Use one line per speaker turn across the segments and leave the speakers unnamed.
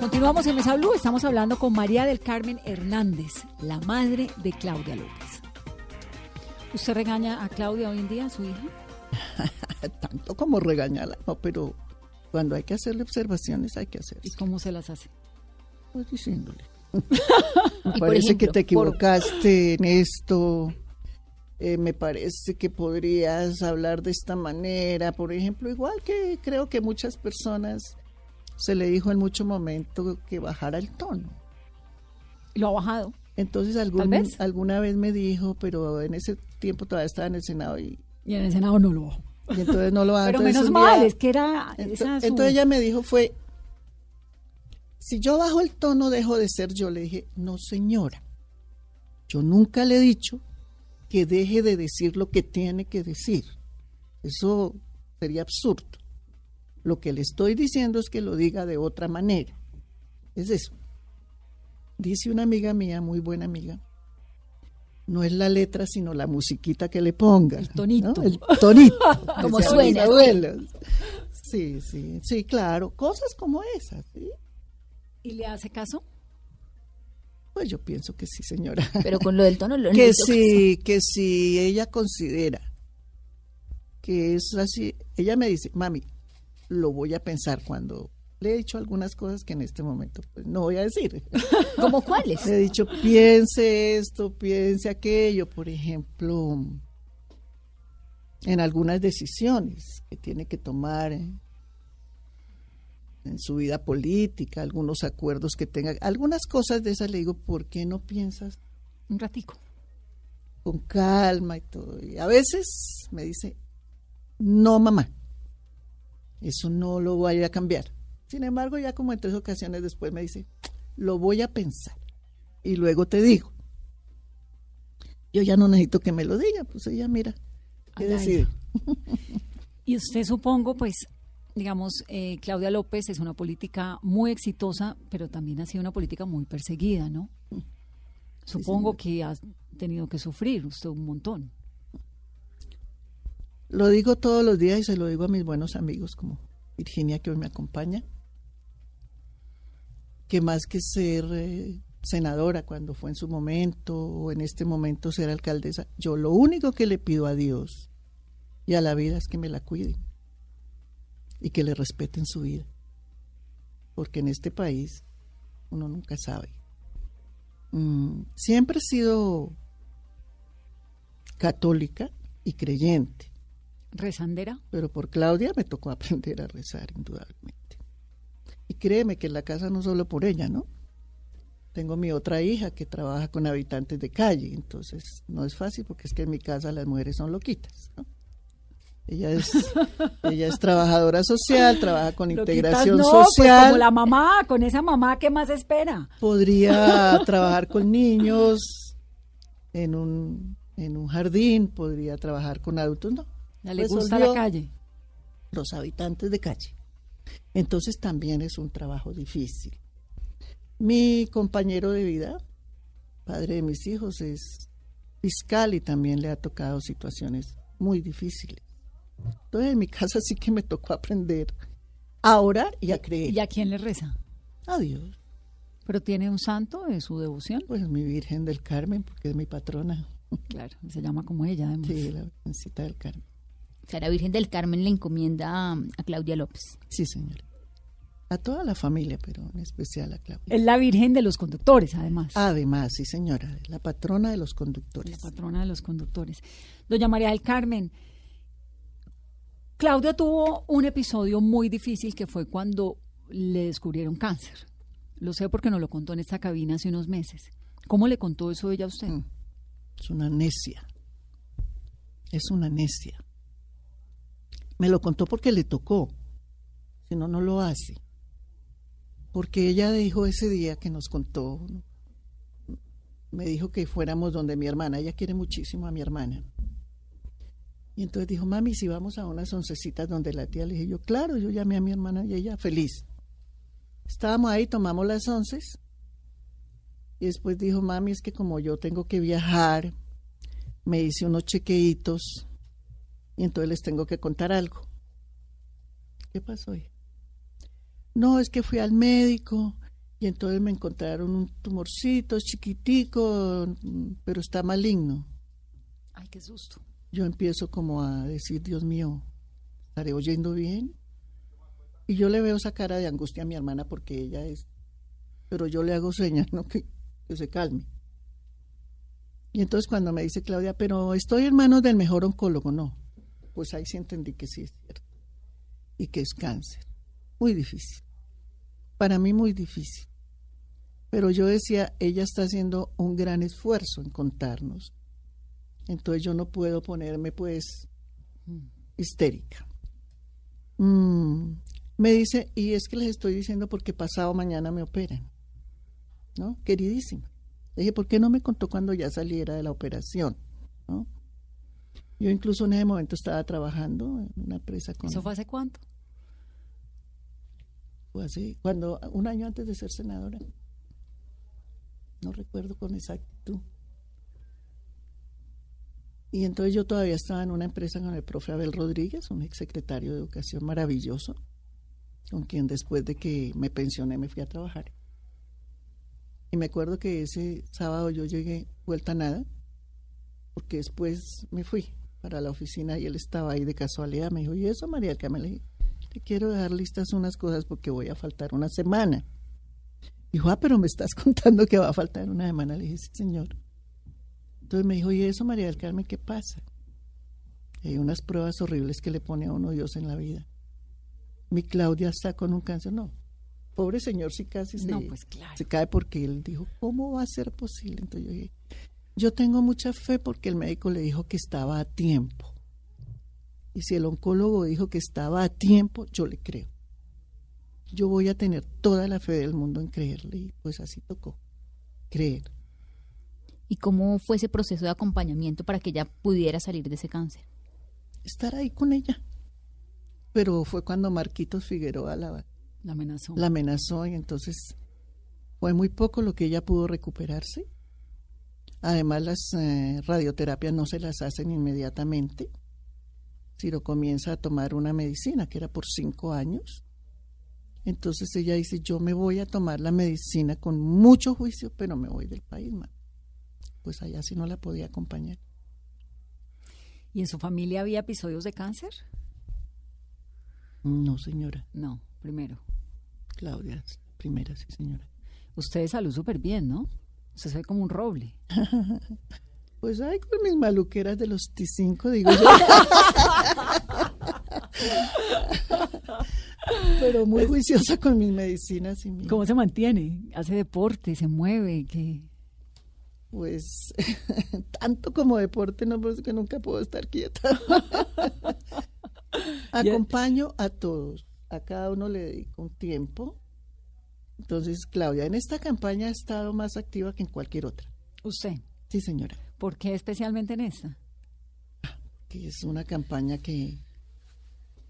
Continuamos en Mesa Blue. Estamos hablando con María del Carmen Hernández, la madre de Claudia López. ¿Usted regaña a Claudia hoy en día, a su hija?
Tanto como regañarla, no, pero cuando hay que hacerle observaciones hay que hacerlas.
¿Y cómo se las hace?
Pues diciéndole. me parece que te equivocaste en esto. Eh, me parece que podrías hablar de esta manera, por ejemplo, igual que creo que muchas personas se le dijo en mucho momento que bajara el tono.
¿Lo ha bajado?
Entonces algún,
vez?
alguna vez me dijo, pero en ese tiempo todavía estaba en el Senado y,
Y en el Senado no lo bajó.
y entonces no lo bajaba.
Pero menos mal,
día-
es que era...
Ento-
esa su-
Entonces ella me dijo fue, si yo bajo el tono dejo de ser yo. Le dije, no señora, yo nunca le he dicho que deje de decir lo que tiene que decir. Eso sería absurdo. Lo que le estoy diciendo es que lo diga de otra manera. Es eso. Dice una amiga mía, muy buena amiga, no es la letra, sino la musiquita que le ponga.
El tonito.
¿no? El tonito.
Como suena, sí.
Sí, sí, sí, claro. Cosas como esas, ¿sí?
¿Y le hace caso?
Pues yo pienso que sí, señora.
Pero con lo del tono lo
que si, que si ella considera que es así, ella me dice, mami, lo voy a pensar cuando le he dicho algunas cosas que en este momento pues, no voy a decir.
¿Cómo cuáles?
Le he dicho, piense esto, piense aquello, por ejemplo, en algunas decisiones que tiene que tomar en, en su vida política, algunos acuerdos que tenga, algunas cosas de esas le digo, ¿por qué no piensas
Un ratico.
con calma y todo? Y a veces me dice, no mamá, eso no lo voy a cambiar. Sin embargo, ya como en tres ocasiones después me dice, lo voy a pensar y luego te digo. Yo ya no necesito que me lo diga, pues ella mira, ¿qué decide?
Y usted supongo, pues, digamos, eh, Claudia López es una política muy exitosa, pero también ha sido una política muy perseguida, ¿no? Supongo que ha tenido que sufrir usted un montón.
Lo digo todos los días y se lo digo a mis buenos amigos como Virginia que hoy me acompaña, que más que ser eh, senadora cuando fue en su momento o en este momento ser alcaldesa, yo lo único que le pido a Dios y a la vida es que me la cuiden y que le respeten su vida, porque en este país uno nunca sabe. Mm, siempre he sido católica y creyente.
¿Rezandera?
Pero por Claudia me tocó aprender a rezar, indudablemente. Y créeme que en la casa no solo por ella, ¿no? Tengo mi otra hija que trabaja con habitantes de calle, entonces no es fácil porque es que en mi casa las mujeres son loquitas, ¿no? Ella es, ella es trabajadora social, trabaja con integración
no, pues
social.
como la mamá, con esa mamá, ¿qué más espera?
podría trabajar con niños en un, en un jardín, podría trabajar con adultos, no.
Le gusta la calle.
los habitantes de calle. Entonces también es un trabajo difícil. Mi compañero de vida, padre de mis hijos, es fiscal y también le ha tocado situaciones muy difíciles. Entonces en mi casa sí que me tocó aprender a orar y a creer.
¿Y a quién le reza?
A Dios.
¿Pero tiene un santo de su devoción?
Pues mi Virgen del Carmen, porque es mi patrona.
Claro, se llama como ella, además.
Sí, la Virgencita del Carmen.
O sea, la Virgen del Carmen le encomienda a, a Claudia López.
Sí, señora. A toda la familia, pero en especial a Claudia.
Es la Virgen de los conductores, además.
Además, sí, señora, la patrona de los
La
conductores.
patrona de los conductores. Doña María del Carmen, Claudia tuvo un episodio muy difícil que fue cuando le descubrieron cáncer. Lo sé porque nos lo contó en esta cabina hace unos meses. ¿Cómo le contó eso ella a usted?
Mm. Es una necia. Es una necia. Me lo contó porque le tocó. Si no, no lo hace. porque ella dijo ese día que nos contó, me dijo que fuéramos donde mi hermana, ella quiere muchísimo a mi hermana. Y entonces dijo, mami, si vamos a unas oncecitas donde la tía, le dije yo, claro, yo llamé a mi hermana y ella feliz. Estábamos ahí, tomamos las once y después dijo, mami, es que como yo tengo que viajar, me hice unos chequeitos y entonces les tengo que contar algo. ¿Qué pasó? Hoy? No, es que fui al médico y entonces me encontraron un tumorcito chiquitico, pero está maligno.
Ay, qué susto.
Yo empiezo como a decir, Dios mío, ¿estaré oyendo bien? Y yo le veo esa cara de angustia a mi hermana porque ella es, pero yo le hago señas, ¿no? Que, que se calme. Y entonces cuando me dice Claudia, pero estoy en manos del mejor oncólogo, no. Pues ahí sí entendí que sí es cierto. Y que es cáncer. Muy difícil. Para mí muy difícil. Pero yo decía, ella está haciendo un gran esfuerzo en contarnos. Entonces yo no puedo ponerme pues histérica. Mm, me dice, y es que les estoy diciendo porque pasado mañana me operan. ¿No? Queridísima. Le dije, ¿por qué no me contó cuando ya saliera de la operación? ¿No? Yo incluso en ese momento estaba trabajando en una empresa con...
¿Eso fue hace cuánto?
Fue así, cuando, un año antes de ser senadora. No recuerdo con exactitud. Y entonces yo todavía estaba en una empresa con el profe Abel Rodríguez, un exsecretario de Educación maravilloso, con quien después de que me pensioné me fui a trabajar. Y me acuerdo que ese sábado yo llegué vuelta a nada, porque después me fui para la oficina y él estaba ahí de casualidad. Me dijo, ¿y eso, María Carmen? Le dije, te quiero dejar listas unas cosas porque voy a faltar una semana. Dijo, ah, pero me estás contando que va a faltar una semana. Le dije, sí, señor. Entonces me dijo, ¿y eso, María del Carmen, qué pasa? hay unas pruebas horribles que le pone a uno Dios en la vida. Mi Claudia está con un cáncer. No, pobre señor, si casi se,
pues
se cae porque él dijo, ¿cómo va a ser posible? Entonces yo dije, yo tengo mucha fe porque el médico le dijo que estaba a tiempo. Y si el oncólogo dijo que estaba a tiempo, yo le creo. Yo voy a tener toda la fe del mundo en creerle. Y pues así tocó, creer.
¿Y cómo fue ese proceso de acompañamiento para que ella pudiera salir de ese cáncer?
Estar ahí con ella. Pero fue cuando Marquitos Figueroa la,
la amenazó.
La amenazó y entonces fue muy poco lo que ella pudo recuperarse. Además, las eh, radioterapias no se las hacen inmediatamente. Ciro comienza a tomar una medicina que era por cinco años. Entonces ella dice, yo me voy a tomar la medicina con mucho juicio, pero me voy del país, pues allá sí no la podía acompañar.
¿Y en su familia había episodios de cáncer?
No, señora.
No, primero.
Claudia, primera, sí, señora.
Usted salud súper bien, ¿no? Usted se ve como un roble.
pues ay, con mis maluqueras de los T5, digo yo. Pero muy juiciosa con mis medicinas y
¿Cómo se mantiene? ¿Hace deporte? ¿Se mueve? ¿Qué?
pues tanto como deporte, no, por que nunca puedo estar quieta. Acompaño a todos, a cada uno le dedico un tiempo. Entonces, Claudia, en esta campaña ha estado más activa que en cualquier otra.
¿Usted?
Sí, señora.
¿Por qué especialmente en esta?
Que es una campaña que,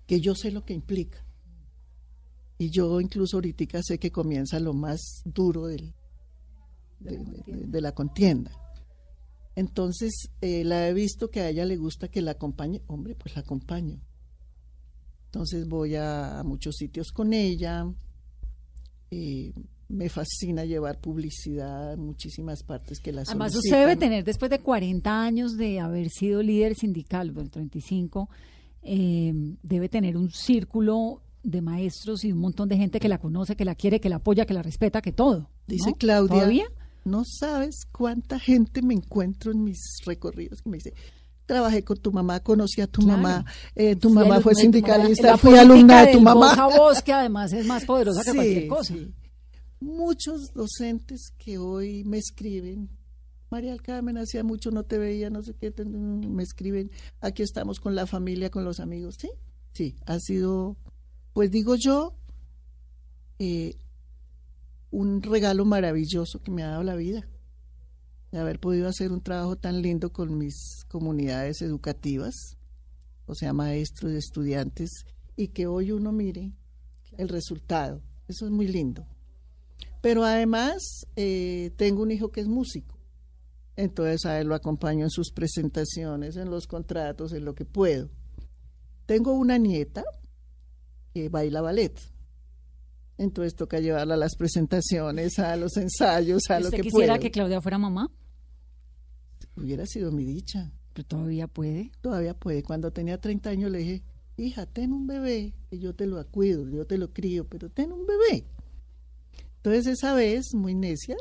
que yo sé lo que implica. Y yo incluso ahorita sé que comienza lo más duro del, de, la contienda. Entonces, eh, la he visto que a ella le gusta que la acompañe. Hombre, pues la acompaño. Entonces voy a, muchos sitios con ella. Eh, me fascina llevar publicidad en muchísimas partes que la
Además, usted debe tener, después de 40 años de haber sido líder sindical, del 35, eh, debe tener un círculo de maestros y un montón de gente que la conoce, que la quiere, que la apoya, que la respeta, que todo.
Dice Claudia. ¿Todavía? No sabes cuánta gente me encuentro en mis recorridos que me dice, trabajé con tu mamá, conocí a tu mamá, eh, tu mamá fue sindicalista, fui alumna de tu mamá.
Voz voz, que además es más poderosa que cualquier cosa.
Muchos docentes que hoy me escriben, María Alcámen, hacía mucho no te veía, no sé qué, me escriben, aquí estamos con la familia, con los amigos, sí, sí, ha sido, pues digo yo, eh, un regalo maravilloso que me ha dado la vida, de haber podido hacer un trabajo tan lindo con mis comunidades educativas, o sea, maestros y estudiantes, y que hoy uno mire el resultado. Eso es muy lindo. Pero además eh, tengo un hijo que es músico. Entonces a él lo acompaño en sus presentaciones, en los contratos, en lo que puedo. Tengo una nieta que baila ballet. Entonces toca llevarla a las presentaciones, a los ensayos, a lo
¿Usted
que
quisiera
puedo.
que Claudia fuera mamá?
Hubiera sido mi dicha.
Pero todavía puede.
Todavía puede. Cuando tenía 30 años le dije, hija, ten un bebé, que yo te lo cuido, yo te lo crío, pero ten un bebé. Entonces esa vez, muy necia,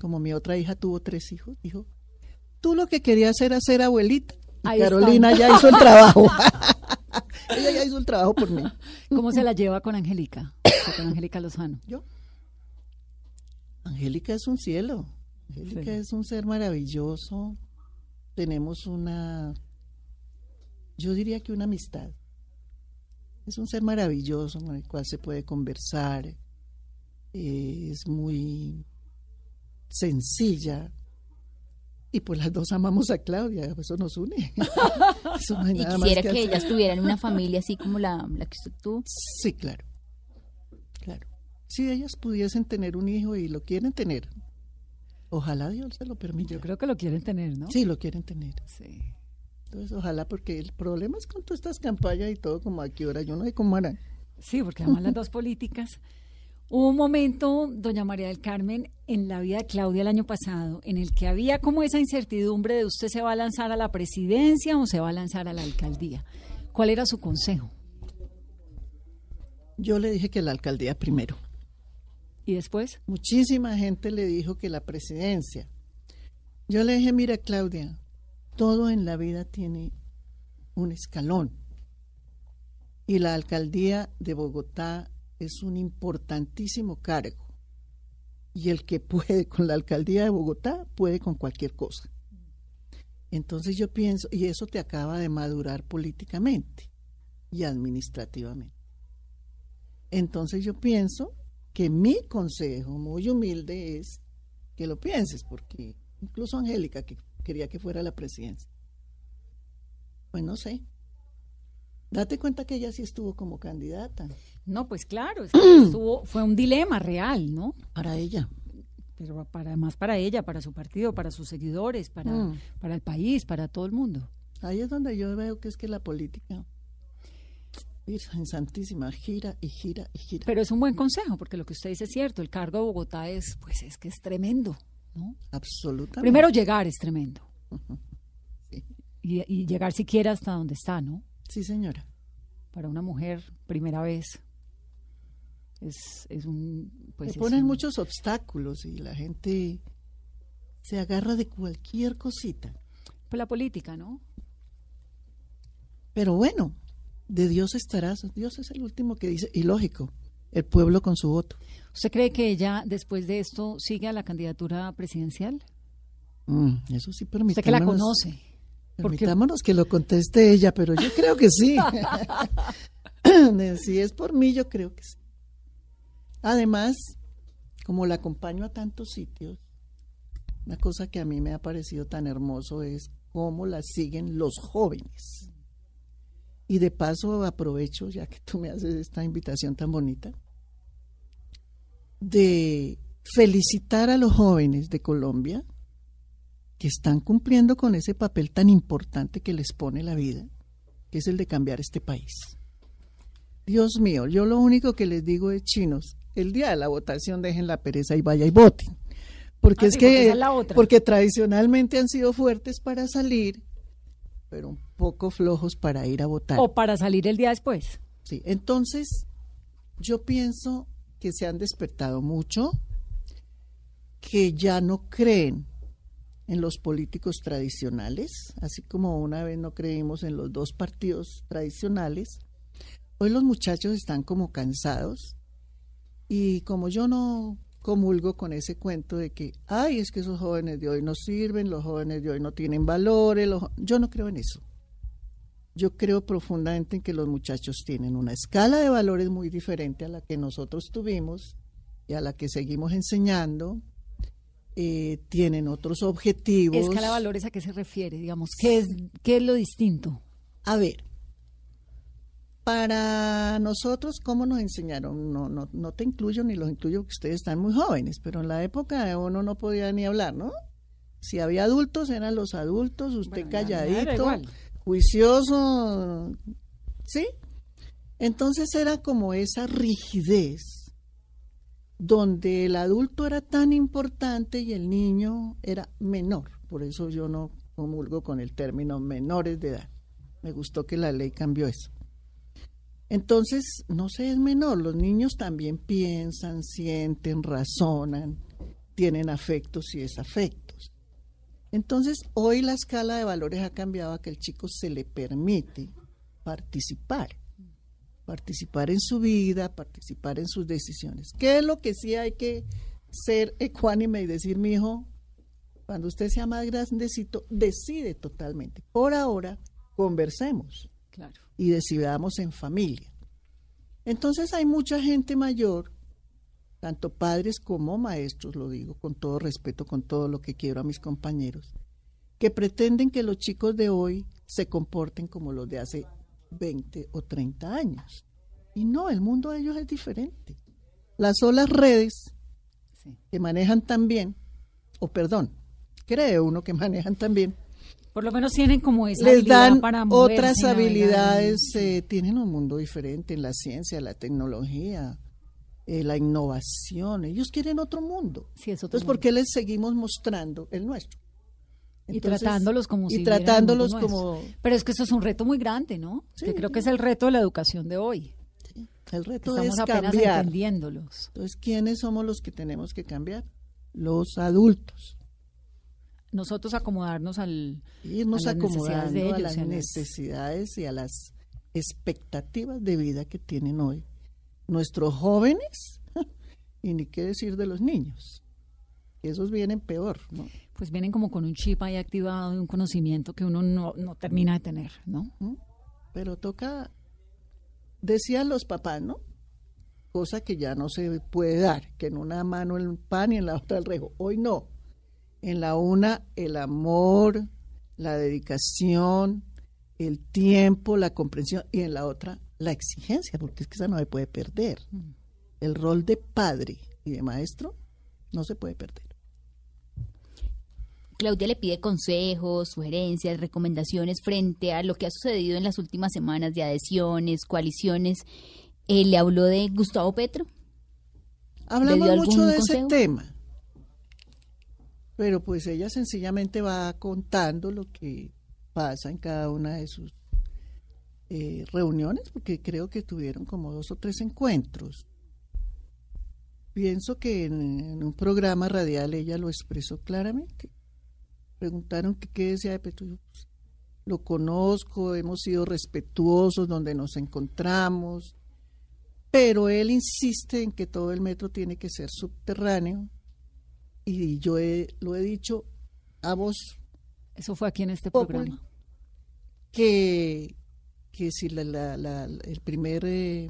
como mi otra hija tuvo tres hijos, dijo, tú lo que querías era ser abuelita. Y
Ahí
Carolina ya hizo el trabajo. Ella ya hizo el trabajo por mí.
¿Cómo se la lleva con Angélica? Con Angélica Lozano.
Yo. Angélica es un cielo. Angélica
Sí.
es un ser maravilloso. Tenemos una, yo diría que una amistad. Es un ser maravilloso con el cual se puede conversar. eh, es muy sencilla. Y pues las dos amamos a Claudia, eso nos une. Eso no
Y
más
quisiera que, ellas tuvieran una familia así como la, la que usted tuvo.
Sí, claro. Claro. Si ellas pudiesen tener un hijo y lo quieren tener, ojalá Dios se lo permita.
Yo creo que lo quieren tener, ¿no?
Sí, lo quieren tener.
Sí.
Entonces, ojalá, porque el problema es con todas estas campañas y todo, como aquí ahora, yo no sé cómo harán.
Sí, porque además las dos políticas. Hubo un momento, doña María del Carmen, en la vida de Claudia el año pasado, en el que había como esa incertidumbre de usted se va a lanzar a la presidencia o se va a lanzar a la alcaldía. ¿Cuál era su consejo?
Yo le dije que la alcaldía primero.
¿Y después?
Muchísima gente le dijo que la presidencia. Yo le dije, mira Claudia, todo en la vida tiene un escalón. Y la alcaldía de Bogotá es un importantísimo cargo. Y el que puede con la alcaldía de Bogotá puede con cualquier cosa. Entonces yo pienso, y eso te acaba de madurar políticamente y administrativamente. Entonces yo pienso que mi consejo muy humilde es que lo pienses, porque incluso Angélica, que quería que fuera la presidencia, pues no sé. Date cuenta que ella sí estuvo como candidata
No, pues claro, estuvo- fue un dilema real, ¿no?
para ella.
Pero para, además para ella, para su partido, para sus seguidores, para,
Mm.
para el país, para todo el mundo.
Ahí es donde yo veo que es que la política, Virgen Santísima, gira y gira y gira.
Pero es un buen consejo, porque lo que usted dice es cierto, el cargo de Bogotá es, pues es que es tremendo, ¿no?
Absolutamente.
Primero llegar es tremendo.
Sí.
Y, y llegar siquiera hasta donde está, ¿no?
Sí, señora.
Para una mujer, primera vez. Es, es un... Pues es
ponen
un-
muchos obstáculos y la gente se agarra de cualquier cosita.
pues la política, ¿no?
Pero bueno, de Dios estarás. Dios es el último que dice, y lógico, el pueblo con su voto.
¿Usted cree que ella, después de esto, sigue a la candidatura presidencial?
Mm, eso sí, permitámonos.
Usted que la conoce. Porque
Permitámonos que lo conteste ella, pero yo creo que sí. si es por mí, yo creo que sí. Además, como la acompaño a tantos sitios, una cosa que a mí me ha parecido tan hermoso es cómo la siguen los jóvenes. Y de paso aprovecho, ya que tú me haces esta invitación tan bonita, de felicitar a los jóvenes de Colombia que están cumpliendo con ese papel tan importante que les pone la vida, que es el de cambiar este país. Dios mío, yo lo único que les digo es chinos, el día de la votación dejen la pereza y vaya y voten. Porque
Ah,
es
sí, porque
que
esa es la otra.
porque tradicionalmente han sido fuertes para salir, pero un poco flojos para ir a votar.
O para salir el día después.
Sí, entonces yo pienso que se han despertado mucho, que ya no creen en los políticos tradicionales, así como una vez no creímos en los dos partidos tradicionales. Hoy los muchachos están como cansados y como yo no comulgo con ese cuento de que, ay, es que esos jóvenes de hoy no sirven, los jóvenes de hoy no tienen valores, los jo-". yo no creo en eso. Yo creo profundamente en que los muchachos tienen una escala de valores muy diferente a la que nosotros tuvimos y a la que seguimos enseñando eh, tienen otros objetivos.
Escala de valores, ¿a qué se refiere? Digamos, ¿qué es, qué es lo distinto?
A ver, para nosotros, ¿cómo nos enseñaron? No, no, no te incluyo ni los incluyo porque ustedes están muy jóvenes, pero en la época uno no podía ni hablar, ¿no? Si había adultos, eran los adultos, usted
Bueno,
calladito. Juicioso, ¿sí? Entonces era como esa rigidez donde el adulto era tan importante y el niño era menor. Por eso yo no comulgo con el término menores de edad. Me gustó que la ley cambió eso. Entonces, no se es menor, los niños también piensan, sienten, razonan, tienen afectos y desafectos. Entonces, hoy la escala de valores ha cambiado a que el chico se le permite participar, participar en su vida, participar en sus decisiones. ¿Qué es lo que sí hay que ser ecuánime y decir, mi hijo, cuando usted sea más grandecito, decide totalmente. Por ahora, conversemos
Claro.
y decidamos en familia. Entonces hay mucha gente mayor, tanto padres como maestros, lo digo con todo respeto, con todo lo que quiero a mis compañeros, que pretenden que los chicos de hoy se comporten como los de hace 20 o 30 años. Y no, el mundo de ellos es diferente. Las solas redes
Sí.
que manejan también, o perdón, cree uno que manejan también,
Por lo menos tienen como esa
les dan
para
otras habilidades, eh, tienen un mundo diferente en la ciencia, la tecnología, eh, la innovación. Ellos quieren otro mundo.
Sí, es otro
Entonces, ¿por qué les seguimos mostrando el nuestro?
y tratándolos como si
y tratándolos
mundo
como.
Pero es que eso es un reto muy grande, ¿no?
Sí,
que creo que es el reto de la educación de hoy.
el reto
Estamos
es
apenas
cambiar.
entendiéndolos.
Entonces, ¿quiénes somos los que tenemos que cambiar? Los adultos.
Nosotros acomodarnos al
irnos
a las necesidades
acomodando
de ellos a las-
necesidades y a las expectativas de vida que tienen hoy nuestros jóvenes y ni qué decir de los niños. Esos vienen peor, ¿no?
pues vienen como con un chip ahí activado de un conocimiento que uno no, no termina de tener, ¿no?
¿Mm? Pero toca, decían los papás, ¿no? Cosa que ya no se puede dar, que en una mano el pan y en la otra el rejo. Hoy no. En la una el amor, la dedicación, el tiempo, la comprensión y en la otra la exigencia, porque es que esa no se puede perder. El rol de padre y de maestro no se puede perder.
Claudia le pide consejos, sugerencias, recomendaciones frente a lo que ha sucedido en las últimas semanas de adhesiones, coaliciones. Eh, ¿Le habló de Gustavo Petro?
Hablamos mucho de ese tema, pero pues ella sencillamente va contando lo que pasa en cada una de sus eh, reuniones, porque creo que tuvieron como dos o tres encuentros. Pienso que en, en un programa radial ella lo expresó claramente. Preguntaron que qué decía de Petro. Yo, pues, lo conozco, hemos sido respetuosos donde nos encontramos, pero él insiste en que todo el metro tiene que ser subterráneo y yo he- lo he dicho a vos
Eso fue aquí en este
Populi.
programa.
que, que si la, la- la- el primer eh,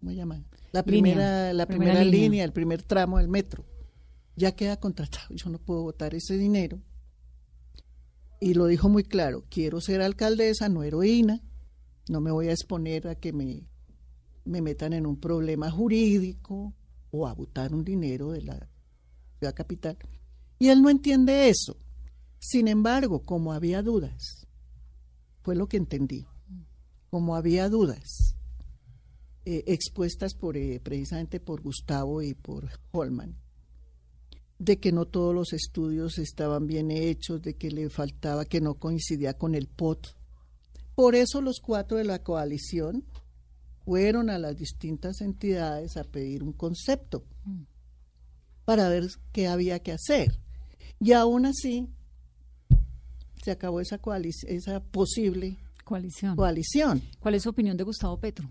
¿cómo se llama? la
Línea.
primera la
Primera
primera,
línea.
línea. el primer tramo del metro ya queda contratado yo no puedo votar ese dinero y lo dijo muy claro quiero ser alcaldesa no heroína no me voy a exponer a que me me metan en un problema jurídico o a botar un dinero de la ciudad capital y él no entiende eso sin embargo como había dudas fue lo que entendí. Como había dudas eh, expuestas por eh, precisamente por Gustavo y por Holman, de que no todos los estudios estaban bien hechos, de que le faltaba, que no coincidía con el POT. Por eso los cuatro de la coalición fueron a las distintas entidades a pedir un concepto para ver qué había que hacer. Y aún así se acabó esa, esa posible
Coalición.
coalición.
¿Cuál es su opinión de Gustavo Petro?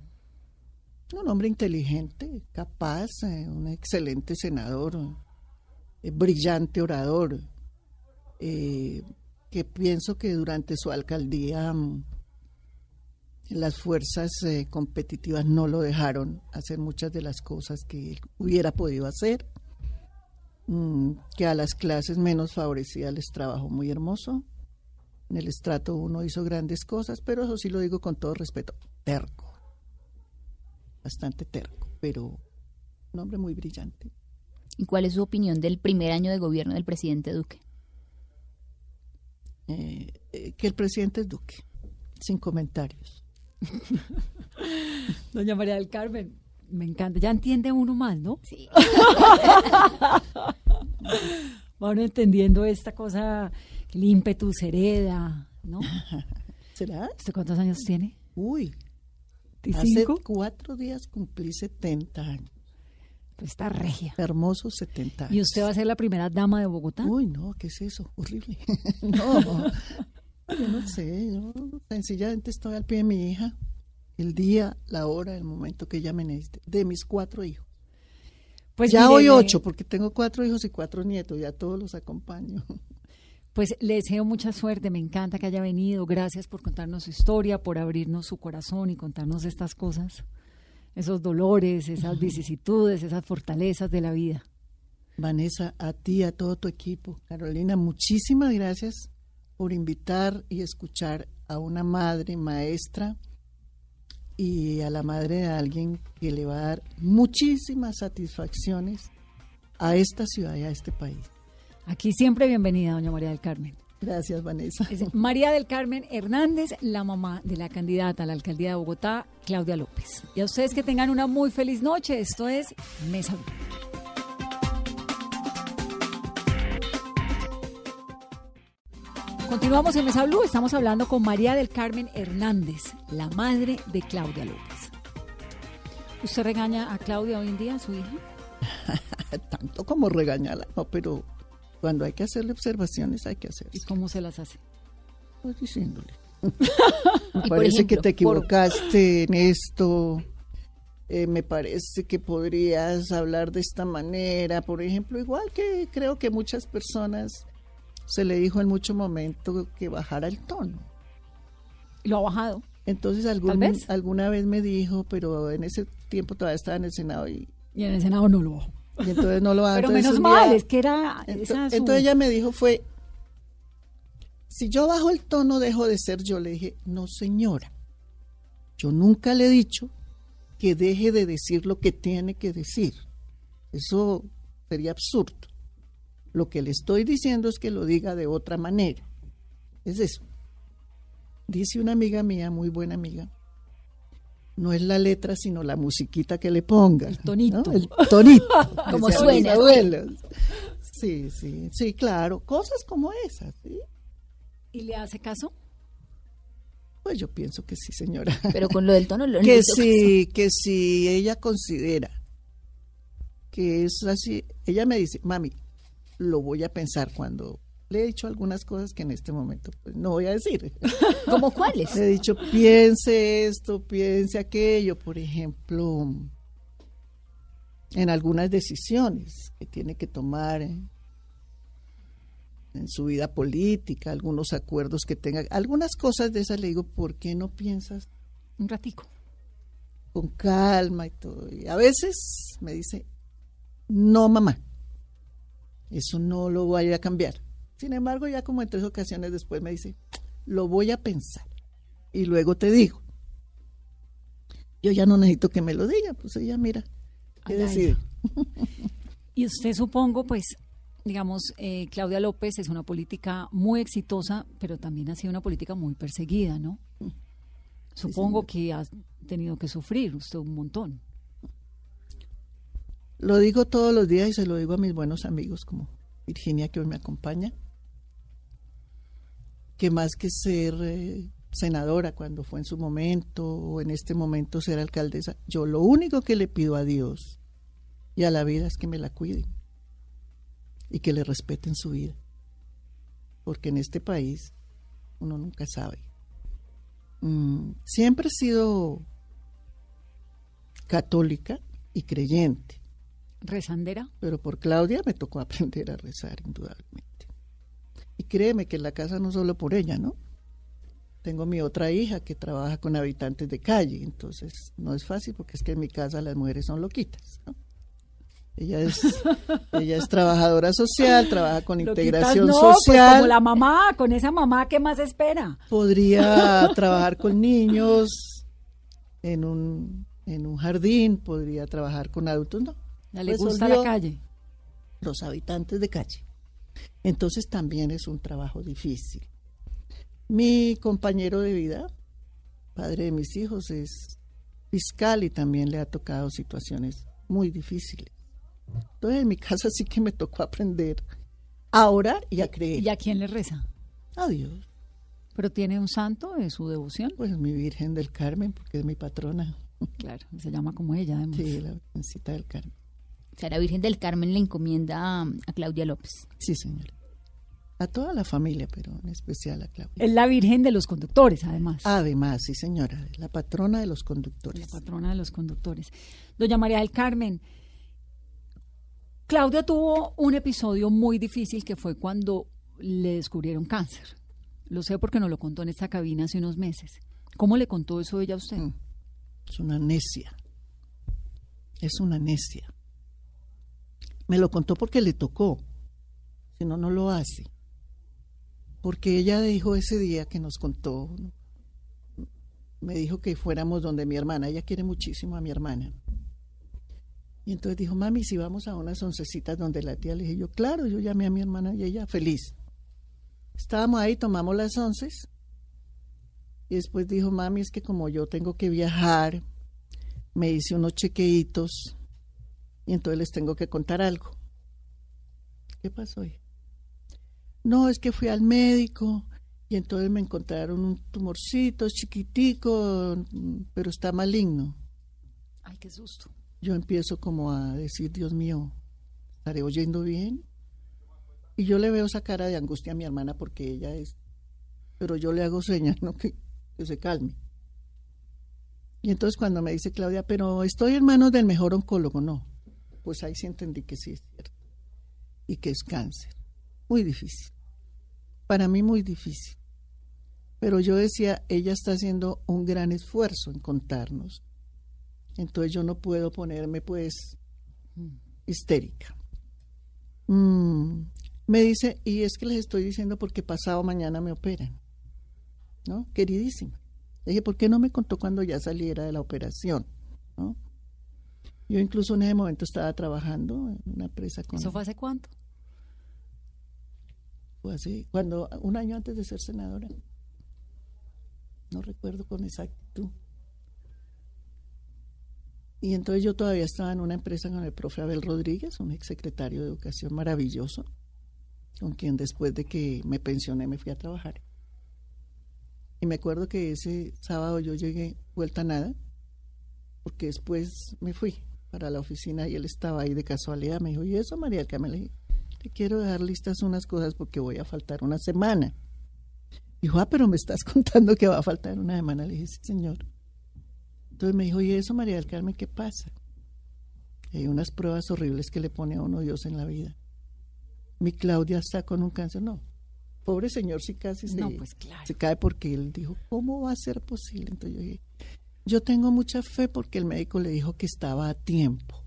Un hombre inteligente, capaz, eh, un excelente senador, eh, brillante orador, eh, que pienso que durante su alcaldía mm, las fuerzas eh, competitivas no lo dejaron hacer muchas de las cosas que él hubiera podido hacer, mm, que a las clases menos favorecidas les trabajó muy hermoso. En el estrato uno hizo grandes cosas, pero eso sí lo digo con todo respeto, terco, bastante terco, pero un hombre muy brillante.
¿Y cuál es su opinión del primer año de gobierno del presidente Duque?
Eh, eh, que el presidente es Duque, sin comentarios.
Doña María del Carmen, me encanta. Ya entiende uno más, ¿no?
Sí.
Va uno entendiendo esta cosa, el ímpetu se hereda, ¿no?
¿Será?
¿Usted cuántos años tiene?
Uy, hace
¿25?
cuatro días cumplí 70 años.
Pues está regia.
Hermosos 70 años.
¿Y usted va a ser la primera dama de Bogotá?
Uy, no, ¿qué es eso? Horrible. no, yo no sé, yo sencillamente estoy al pie de mi hija. El día, la hora, el momento que ella me necesite. De mis cuatro hijos.
Pues
ya
mire,
hoy ocho, porque tengo cuatro hijos y cuatro nietos, ya todos los acompaño.
Pues le deseo mucha suerte, me encanta que haya venido. Gracias por contarnos su historia, por abrirnos su corazón y contarnos estas cosas, esos dolores, esas vicisitudes, esas fortalezas de la vida.
Vanessa, a ti, a todo tu equipo. Carolina, muchísimas gracias por invitar y escuchar a una madre, maestra y a la madre de alguien que le va a dar muchísimas satisfacciones a esta ciudad y a este país.
Aquí siempre bienvenida, doña María del Carmen.
Gracias, Vanessa.
Es María del Carmen Hernández, la mamá de la candidata a la alcaldía de Bogotá, Claudia López. Y a ustedes que tengan una muy feliz noche. Esto es Mesa Blue. Continuamos en Mesa Blue. Estamos hablando con María del Carmen Hernández, la madre de Claudia López. ¿Usted regaña a Claudia hoy en día, a su hija?
Tanto como regañarla, no, pero cuando hay que hacerle observaciones hay que
¿Y
hacerlas.
cómo se las hace?
Pues diciéndole.
Y
Me parece que te equivocaste en esto. eh, me parece que podrías hablar de esta manera. Por ejemplo, igual que creo que muchas personas se le dijo en mucho momento que bajara el tono.
¿Lo ha bajado?
Entonces algún-
vez.
alguna vez me dijo, pero en ese tiempo todavía estaba en el Senado y,
Y en el Senado no lo bajó.
Y entonces no lo
Pero
entonces
menos mal,
día-
es que era
Ento-
esa su-
entonces ella me dijo fue, si yo bajo el tono dejo de ser yo. Le dije, no señora, yo nunca le he dicho que deje de decir lo que tiene que decir. Eso sería absurdo. Lo que le estoy diciendo es que lo diga de otra manera. Es eso. Dice una amiga mía, muy buena amiga, no es la letra, sino la musiquita que le ponga.
El tonito.
¿no? El tonito.
Como suena, sí.
Sí, sí, sí, claro. Cosas como esas, ¿sí?
¿Y le hace caso?
Pues yo pienso que sí, señora.
Pero con lo del tono lo
que si, que si ella considera que es así, ella me dice, mami, lo voy a pensar cuando le he dicho algunas cosas que en este momento pues, no voy a decir.
¿Cómo cuáles?
Le he dicho, piense esto, piense aquello, por ejemplo, en algunas decisiones que tiene que tomar en, en su vida política, algunos acuerdos que tenga, algunas cosas de esas le digo, ¿por qué no piensas
Un ratico.
con calma y todo? Y a veces me dice, no mamá, eso no lo voy a cambiar. Sin embargo, ya como en tres ocasiones después me dice, lo voy a pensar y luego te digo. Yo ya no necesito que me lo diga, pues ella mira, ¿qué decide?
Y usted supongo, pues, digamos, eh, Claudia López es una política muy exitosa, pero también ha sido una política muy perseguida, ¿no? Supongo que ha tenido que sufrir usted un montón.
Lo digo todos los días y se lo digo a mis buenos amigos como Virginia que hoy me acompaña, que más que ser eh, senadora cuando fue en su momento o en este momento ser alcaldesa, yo lo único que le pido a Dios y a la vida es que me la cuiden y que le respeten su vida, porque en este país uno nunca sabe. Mm, siempre he sido católica y creyente
¿Rezandera?
pero por Claudia me tocó aprender a rezar, indudablemente. Y créeme que en la casa no solo por ella, ¿no? tengo mi otra hija que trabaja con habitantes de calle, entonces no es fácil porque es que en mi casa las mujeres son loquitas. ¿no? Ella es, ella es trabajadora social, trabaja con
Loquitas
integración
no, pues
social.
como la mamá, con esa mamá, ¿qué más espera?
podría trabajar con niños en un, en un jardín, podría trabajar con adultos, no.
Le gusta la calle.
Los habitantes de calle. Entonces también es un trabajo difícil. Mi compañero de vida, padre de mis hijos, es fiscal y también le ha tocado situaciones muy difíciles. Entonces en mi casa sí que me tocó aprender a orar y a creer.
¿Y a quién le reza?
A Dios.
Pero tiene un santo de su devoción.
Pues mi Virgen del Carmen, porque es mi patrona.
Claro, se llama como ella, además.
Sí, la Virgencita del Carmen.
O sea, la Virgen del Carmen le encomienda a, a Claudia López.
Sí, señora. A toda la familia, pero en especial a Claudia.
Es la Virgen de los conductores, además.
Además, sí, señora, la patrona de los
La
conductores.
patrona de los conductores. Doña María del Carmen, Claudia tuvo un episodio muy difícil que fue cuando le descubrieron cáncer. Lo sé porque nos lo contó en esta cabina hace unos meses. ¿Cómo le contó eso ella a usted?
Mm. Es una necia. Es una necia. Me lo contó porque le tocó. Si no, no lo hace. Porque ella dijo ese día que nos contó, me dijo que fuéramos donde mi hermana. Ella quiere muchísimo a mi hermana. Y entonces dijo, mami, si vamos a unas oncecitas donde la tía, le dije yo, claro, yo llamé a mi hermana y ella feliz. Estábamos ahí, tomamos las onces y después dijo, mami, es que como yo tengo que viajar, me hice unos chequeitos y entonces les tengo que contar algo. ¿Qué pasó? hija? No, es que fui al médico y entonces me encontraron un tumorcito chiquitico, pero está maligno.
Ay, qué susto.
Yo empiezo como a decir, Dios mío, ¿estaré oyendo bien? Y yo le veo esa cara de angustia a mi hermana porque ella es, pero yo le hago señas, ¿no? Que, que se calme. Y entonces cuando me dice Claudia, pero estoy en manos del mejor oncólogo, no. Pues ahí sí entendí que sí es cierto. Y que es cáncer. Muy difícil. Para mí muy difícil. Pero yo decía, ella está haciendo un gran esfuerzo en contarnos. Entonces yo no puedo ponerme pues histérica. Mm, me dice, y es que les estoy diciendo porque pasado mañana me operan. ¿No? Queridísima. Le dije, ¿por qué no me contó cuando ya saliera de la operación? ¿No? Yo incluso en ese momento estaba trabajando en una empresa con...
¿Eso fue hace cuánto?
fue así, cuando, un año antes de ser senadora. No recuerdo con exactitud. Y entonces yo todavía estaba en una empresa con el profe Abel Rodríguez, un exsecretario de Educación maravilloso, con quien después de que me pensioné me fui a trabajar. Y me acuerdo que ese sábado yo llegué vuelta a nada, porque después me fui para la oficina y él estaba ahí de casualidad. Me dijo, ¿y eso, María del Carmen? Le dije, te quiero dejar listas unas cosas porque voy a faltar una semana. Dijo, ah, pero me estás contando que va a faltar una semana. Le dije, sí, señor. Entonces me dijo, ¿y eso, María del Carmen, qué pasa? Hay unas pruebas horribles que le pone a uno Dios en la vida. Mi Claudia está con un cáncer. No, pobre señor, sí casi se,
No, pues claro.
se cae porque él dijo, ¿cómo va a ser posible? Entonces yo dije, yo tengo mucha fe porque el médico le dijo que estaba a tiempo.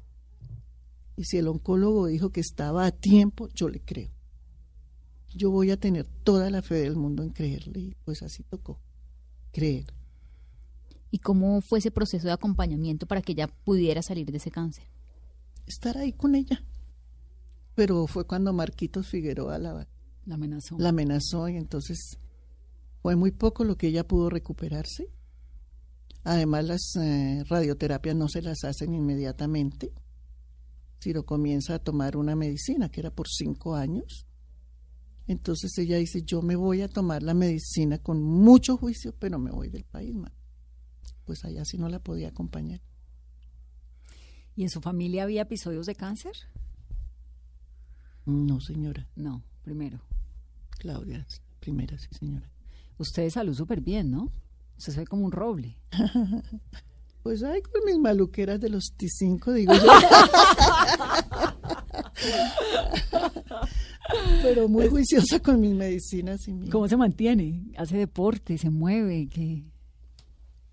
Y si el oncólogo dijo que estaba a tiempo, yo le creo. Yo voy a tener toda la fe del mundo en creerle. Y pues así tocó. Creer.
¿Y cómo fue ese proceso de acompañamiento para que ella pudiera salir de ese cáncer?
Estar ahí con ella. Pero fue cuando Marquitos Figueroa la,
La amenazó.
la amenazó y entonces fue muy poco lo que ella pudo recuperarse. Además, las eh, radioterapias no se las hacen inmediatamente. Ciro comienza a tomar una medicina que era por cinco años. Entonces ella dice, yo me voy a tomar la medicina con mucho juicio, pero me voy del país, ma". Pues allá sí no la podía acompañar.
¿Y en su familia había episodios de cáncer?
No, señora.
No, primero.
Claudia, primera, sí, señora.
Usted de salud súper bien, ¿no? Usted se ve como un roble.
Pues ay, con mis maluqueras de los T5, digo yo. pero muy juiciosa con mis medicinas y mi,
¿Cómo se mantiene? ¿Hace deporte? ¿Se mueve? ¿Qué?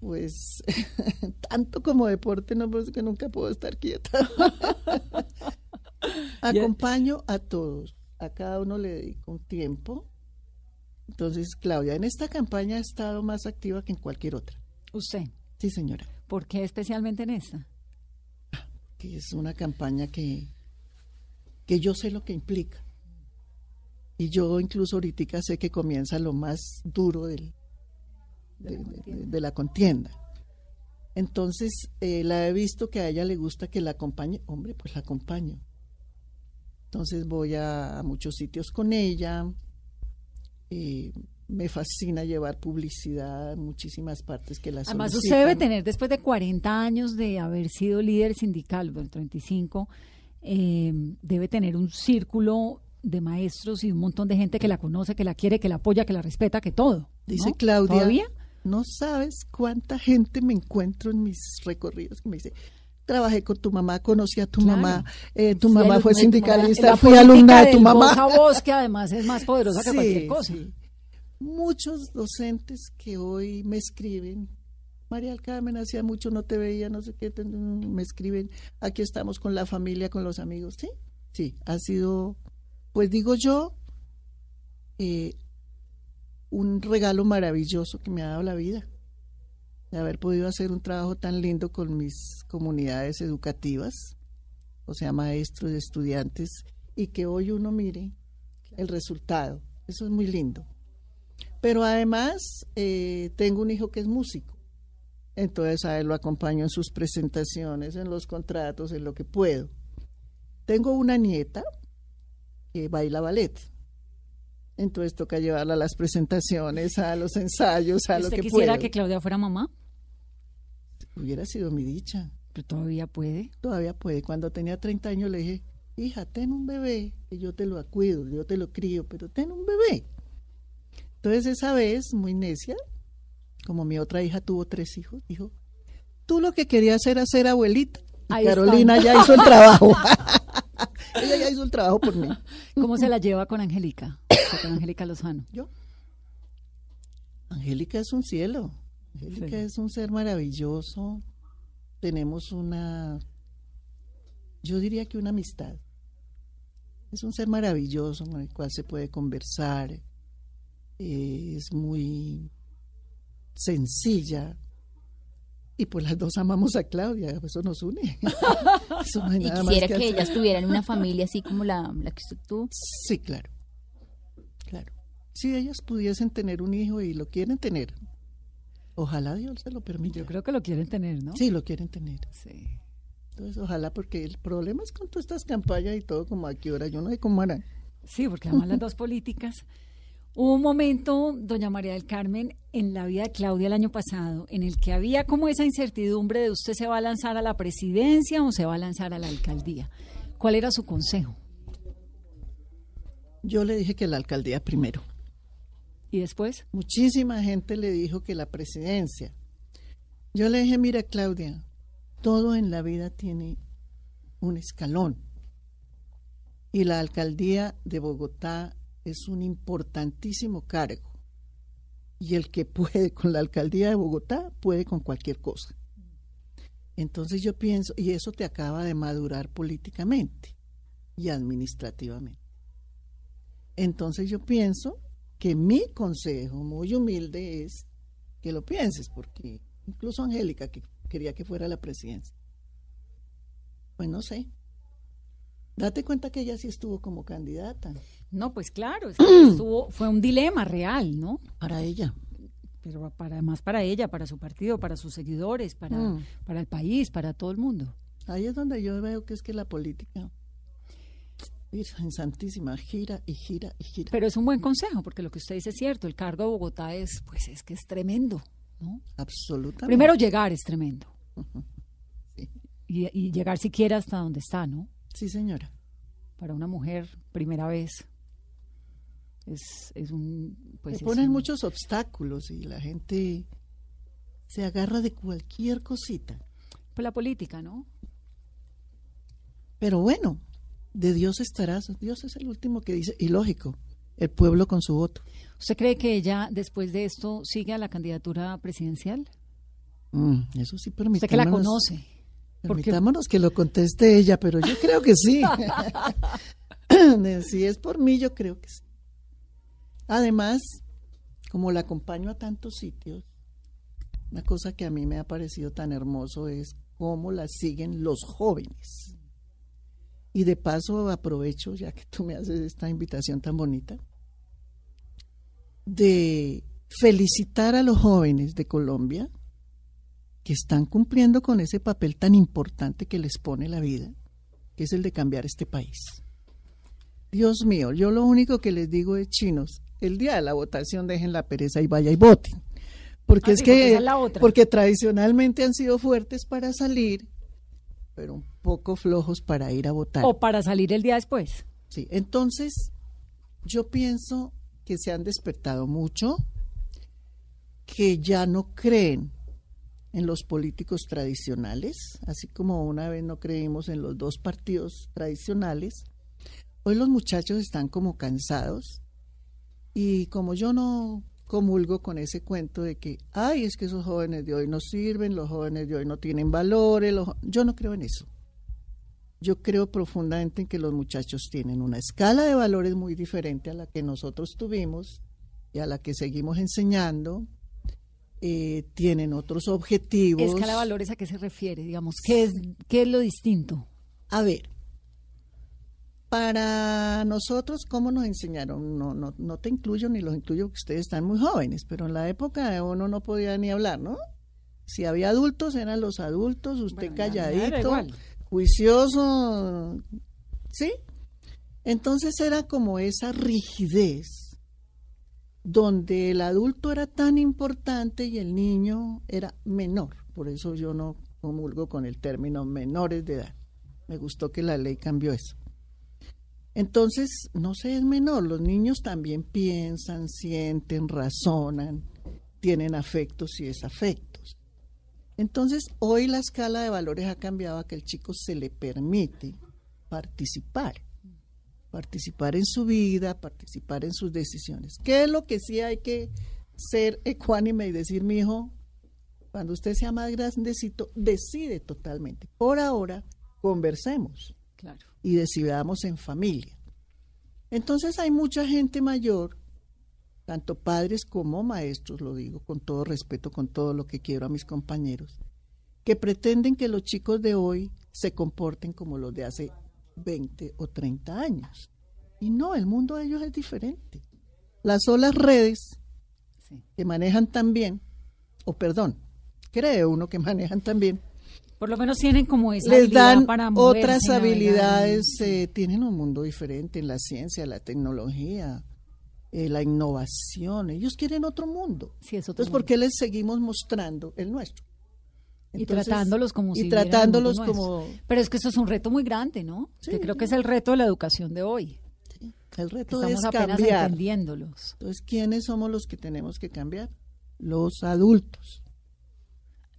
pues tanto como deporte, no por eso que nunca puedo estar quieta. Acompaño a todos, a cada uno le dedico un tiempo. Entonces, Claudia, en esta campaña ha estado más activa que en cualquier otra.
¿Usted?
Sí, señora.
¿Por qué especialmente en esta?
Que es una campaña que, que yo sé lo que implica. Y yo incluso ahorita sé que comienza lo más duro del, de, de- de la contienda. Entonces, eh, la he visto que a ella le gusta que la acompañe. Hombre, pues la acompaño. Entonces voy a, a muchos sitios con ella. Eh, me fascina llevar publicidad a muchísimas partes que la
Además, usted debe tener, después de 40 años de haber sido líder sindical, bueno, 35, eh, debe tener un círculo de maestros y un montón de gente que la conoce, que la quiere, que la apoya, que la respeta, que todo. ¿no?
Dice Claudia.
¿Todavía?
No sabes cuánta gente me encuentro en mis recorridos que me dice, trabajé con tu mamá, conocí a tu
Claro.
mamá, eh, tu
Sí,
mamá fue sindicalista, fui alumna de tu mamá.
Voz a voz, que además es más poderosa que cualquier cosa.
sí. Muchos docentes que hoy me escriben, María del Carmen, hacía mucho no te veía, no sé qué, me escriben, aquí estamos con la familia, con los amigos, sí, sí, ha sido, pues digo yo, eh, un regalo maravilloso que me ha dado la vida, de haber podido hacer un trabajo tan lindo con mis comunidades educativas, o sea, maestros, estudiantes, y que hoy uno mire el resultado. Eso es muy lindo. Pero además eh, tengo un hijo que es músico. Entonces a él lo acompaño en sus presentaciones, en los contratos, en lo que puedo. Tengo una nieta que baila ballet. Entonces toca llevarla a las presentaciones, a los ensayos, a lo
¿Usted
que
quisiera
puedo.
que Claudia fuera mamá?
Hubiera sido mi dicha.
Pero todavía puede.
Todavía puede. Cuando tenía 30 años le dije, hija, ten un bebé, que yo te lo cuido, yo te lo crío, pero ten un bebé. Entonces esa vez, muy necia, como mi otra hija tuvo tres hijos, dijo, tú lo que querías era ser abuelita. Y
Ahí
Carolina
están.
ya hizo el trabajo. Ella ya hizo el trabajo por mí.
¿Cómo se la lleva con Angélica? Con Angélica Lozano.
Yo. Angélica es un cielo. Angélica
Sí.
es un ser maravilloso. Tenemos una, yo diría que una amistad. Es un ser maravilloso con el cual se puede conversar. eh, es muy sencilla. Y pues las dos amamos a Claudia, eso nos une. Eso no
Y
más
quisiera que, ellas tuvieran una familia así como la, la que tuvo.
Sí, claro. Claro. Si ellas pudiesen tener un hijo y lo quieren tener, ojalá Dios se lo permita.
Yo creo que lo quieren tener, ¿no?
Sí, lo quieren tener.
Sí.
Entonces, ojalá, porque el problema es con todas estas campañas y todo, como a qué hora, yo no sé cómo harán.
Sí, porque además las dos políticas. Hubo un momento, doña María del Carmen, en la vida de Claudia el año pasado, en el que había como esa incertidumbre de usted se va a lanzar a la presidencia o se va a lanzar a la alcaldía. ¿Cuál era su consejo?
Yo le dije que la alcaldía primero.
¿Y después?
Muchísima gente le dijo que la presidencia. Yo le dije, mira Claudia, todo en la vida tiene un escalón. Y la alcaldía de Bogotá es un importantísimo cargo. Y el que puede con la alcaldía de Bogotá puede con cualquier cosa. Entonces yo pienso, y eso te acaba de madurar políticamente y administrativamente. Entonces yo pienso que mi consejo muy humilde es que lo pienses, porque incluso Angélica, que quería que fuera la presidencia, pues no sé. Date cuenta que ella sí estuvo como candidata
No, pues claro, es que estuvo, fue un dilema real, ¿no?
para ella.
Pero para, además para ella, para su partido, para sus seguidores, para,
Mm.
para el país, para todo el mundo.
Ahí es donde yo veo que es que la política, Virgen Santísima, gira y gira y gira.
Pero es un buen consejo, porque lo que usted dice es cierto, el cargo de Bogotá es, pues es que es tremendo, ¿no?
Absolutamente.
Primero llegar es tremendo.
Sí.
Y, y llegar siquiera hasta donde está, ¿no?
Sí, señora.
Para una mujer, primera vez. Es, es un... Pues
Se ponen
un-
muchos obstáculos y la gente se agarra de cualquier cosita.
Pues la política, ¿no?
Pero bueno, de Dios estarás. Dios es el último que dice, y lógico, el pueblo con su voto.
¿Usted cree que ella, después de esto, sigue a la candidatura presidencial?
Mm, eso sí, permitámonos.
Usted que la conoce. Porque
Permitámonos que lo conteste ella, pero yo creo que sí. si es por mí, yo creo que sí. Además, como la acompaño a tantos sitios, una cosa que a mí me ha parecido tan hermoso es cómo la siguen los jóvenes. Y de paso aprovecho, ya que tú me haces esta invitación tan bonita, de felicitar a los jóvenes de Colombia que están cumpliendo con ese papel tan importante que les pone la vida, que es el de cambiar este país. Dios mío, yo lo único que les digo es chinos, el día de la votación dejen la pereza y vaya y voten. Porque
Ah,
es
sí,
que
es
porque tradicionalmente han sido fuertes para salir, pero un poco flojos para ir a votar.
o para salir el día después.
Sí, entonces yo pienso que se han despertado mucho, que ya no creen en los políticos tradicionales, así como una vez no creímos en los dos partidos tradicionales. Hoy los muchachos están como cansados y como yo no comulgo con ese cuento de que, ay, es que esos jóvenes de hoy no sirven, los jóvenes de hoy no tienen valores, los jo-". yo no creo en eso yo creo profundamente en que los muchachos tienen una escala de valores muy diferente a la que nosotros tuvimos y a la que seguimos enseñando. Eh, tienen otros objetivos.
¿Escala de valores a qué se refiere? Digamos, ¿qué es, qué es lo distinto?
A ver, para nosotros, ¿cómo nos enseñaron? No, no, no te incluyo ni los incluyo porque ustedes están muy jóvenes, pero en la época uno no podía ni hablar, ¿no? Si había adultos, eran los adultos, usted
Bueno,
calladito, juicioso, ¿sí? Entonces era como esa rigidez donde el adulto era tan importante y el niño era menor. Por eso yo no comulgo con el término menores de edad. Me gustó que la ley cambió eso. Entonces, no se es menor, los niños también piensan, sienten, razonan, tienen afectos y desafectos. Entonces, hoy la escala de valores ha cambiado a que el chico se le permite participar, participar en su vida, participar en sus decisiones. ¿Qué es lo que sí hay que ser ecuánime y decir, mi hijo, cuando usted sea más grandecito, decide totalmente. Por ahora, conversemos
Claro.
Y decidamos en familia. Entonces hay mucha gente mayor, tanto padres como maestros, lo digo con todo respeto, con todo lo que quiero a mis compañeros, que pretenden que los chicos de hoy se comporten como los de hace 20 o 30 años. Y no, el mundo de ellos es diferente. Las solas redes
Sí.
que manejan también, o perdón, cree uno que manejan también,
Por lo menos tienen como esa
les dan
para moverse,
otras habilidades, eh, tienen un mundo diferente en la ciencia, la tecnología, eh, la innovación. Ellos quieren otro mundo.
Sí, es otro
Entonces, ¿por qué les seguimos mostrando el nuestro?
y tratándolos como si
y tratándolos como.
Pero es que esto es un reto muy grande, ¿no?
Sí.
Que creo que es el reto de la educación de hoy.
el reto
Estamos
es
apenas
cambiar.
entendiéndolos.
Entonces, ¿quiénes somos los que tenemos que cambiar? Los adultos.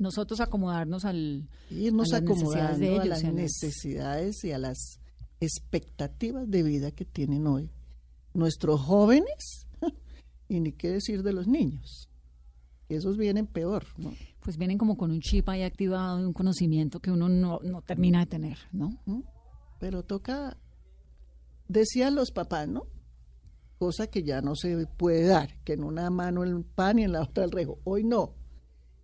Nosotros acomodarnos al
irnos
a las necesidades
acomodando
de ellos a las-
necesidades y a las expectativas de vida que tienen hoy nuestros jóvenes y ni qué decir de los niños. Esos vienen peor, ¿no?
pues vienen como con un chip ahí activado y un conocimiento que uno no, no termina de tener, ¿no?
¿Mm? Pero toca, decían los papás, ¿no? Cosa que ya no se puede dar, que en una mano el pan y en la otra el rejo. Hoy no.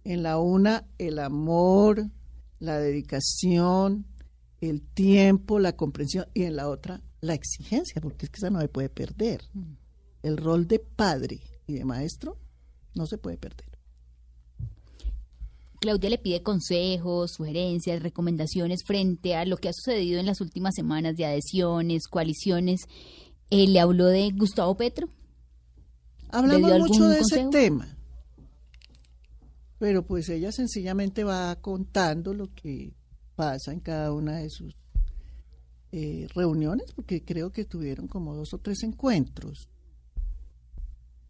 En la una el amor, la dedicación, el tiempo, la comprensión y en la otra la exigencia, porque es que esa no se puede perder. El rol de padre y de maestro no se puede perder.
Claudia le pide consejos, sugerencias, recomendaciones frente a lo que ha sucedido en las últimas semanas de adhesiones, coaliciones. Eh, ¿Le habló de Gustavo Petro?
Hablamos mucho de
consejo?
ese tema, pero pues ella sencillamente va contando lo que pasa en cada una de sus eh, reuniones, porque creo que tuvieron como dos o tres encuentros.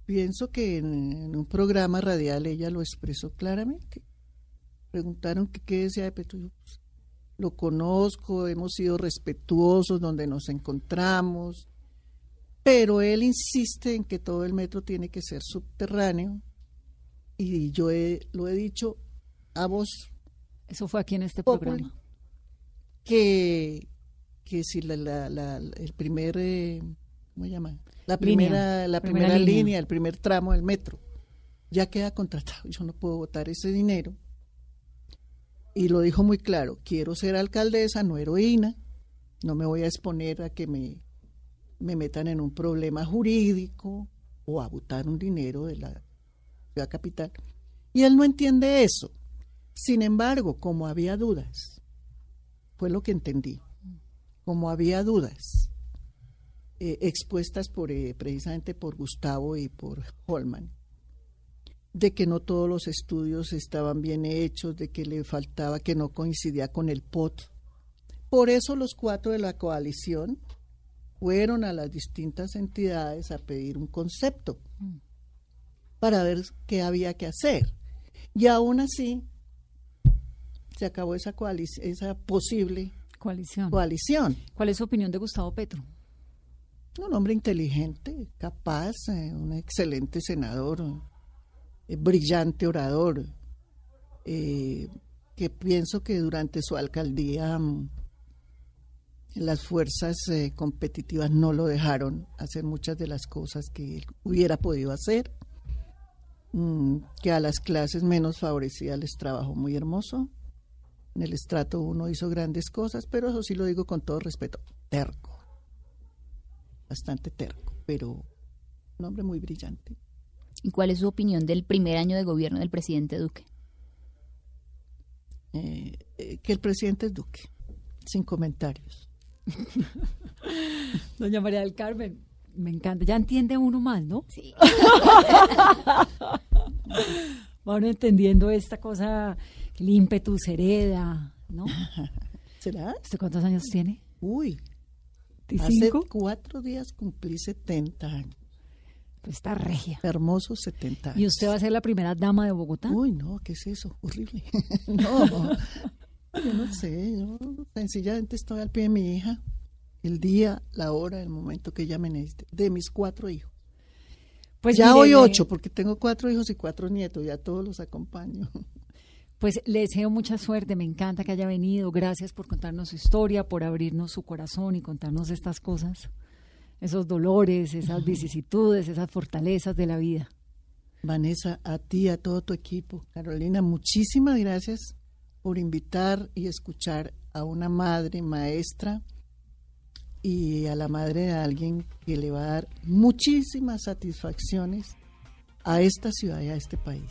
Pienso que en, un programa radial ella lo expresó claramente. Preguntaron qué decía de Petro. Yo, pues, lo conozco, hemos sido respetuosos donde nos encontramos, pero él insiste en que todo el metro tiene que ser subterráneo y yo lo he dicho a vos.
Eso fue aquí en este programa.
Que, que si la, el primer, eh, ¿cómo se llama? La primera, la primera, línea, el primer tramo del metro ya queda contratado. Yo no puedo votar ese dinero y lo dijo muy claro, quiero ser alcaldesa, no heroína, no me voy a exponer a que me, me metan en un problema jurídico o a votar un dinero de la capital. Y él no entiende eso. Sin embargo, como había dudas, fue lo que entendí, como había dudas eh, expuestas por, eh, precisamente por Gustavo y por Holman, de que no todos los estudios estaban bien hechos, de que le faltaba, que no coincidía con el POT. Por eso los cuatro de la coalición fueron a las distintas entidades a pedir un concepto para ver qué había que hacer. Y aún así se acabó esa, esa posible
coalición.
coalición.
¿Cuál es su opinión de Gustavo Petro?
Un hombre inteligente, capaz, eh, un excelente senador, eh, brillante orador, eh, que pienso que durante su alcaldía mm, las fuerzas competitivas no lo dejaron hacer muchas de las cosas que él hubiera podido hacer, mm, que a las clases menos favorecidas les trabajó muy hermoso. En el estrato uno hizo grandes cosas, pero eso sí lo digo con todo respeto, terco, bastante terco, pero un hombre muy brillante.
¿Y cuál es su opinión del primer año de gobierno del presidente Duque?
Eh, eh, que el presidente es Duque, sin comentarios.
Doña María del Carmen, me encanta. Ya entiende uno más, ¿no?
Sí.
Van entendiendo esta cosa, el ímpetu hereda, ¿no?
¿Será?
¿Usted cuántos años tiene?
Uy, hace cuatro días cumplí 70 años.
Pues está regia.
Hermoso 70
¿Y usted va a ser la primera dama de Bogotá?
Uy, no, ¿qué es eso? Horrible. no, yo no sé, yo sencillamente estoy al pie de mi hija, el día, la hora, el momento que ella me necesite, de mis cuatro hijos. Pues ya hoy ocho, porque tengo cuatro hijos y cuatro nietos, ya todos los acompaño.
Pues le deseo mucha suerte, me encanta que haya venido, gracias por contarnos su historia, por abrirnos su corazón y contarnos estas cosas esos dolores, esas vicisitudes, esas fortalezas de la vida.
Vanessa, a ti, a todo tu equipo. Carolina, muchísimas gracias por invitar y escuchar a una madre maestra y a la madre de alguien que le va a dar muchísimas satisfacciones a esta ciudad y a este país.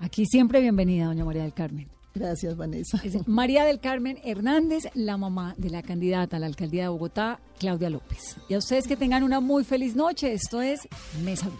Aquí siempre bienvenida, doña María del Carmen.
Gracias, Vanessa.
María del Carmen Hernández, la mamá de la candidata a la alcaldía de Bogotá, Claudia López. Y a ustedes que tengan una muy feliz noche. Esto es Mesa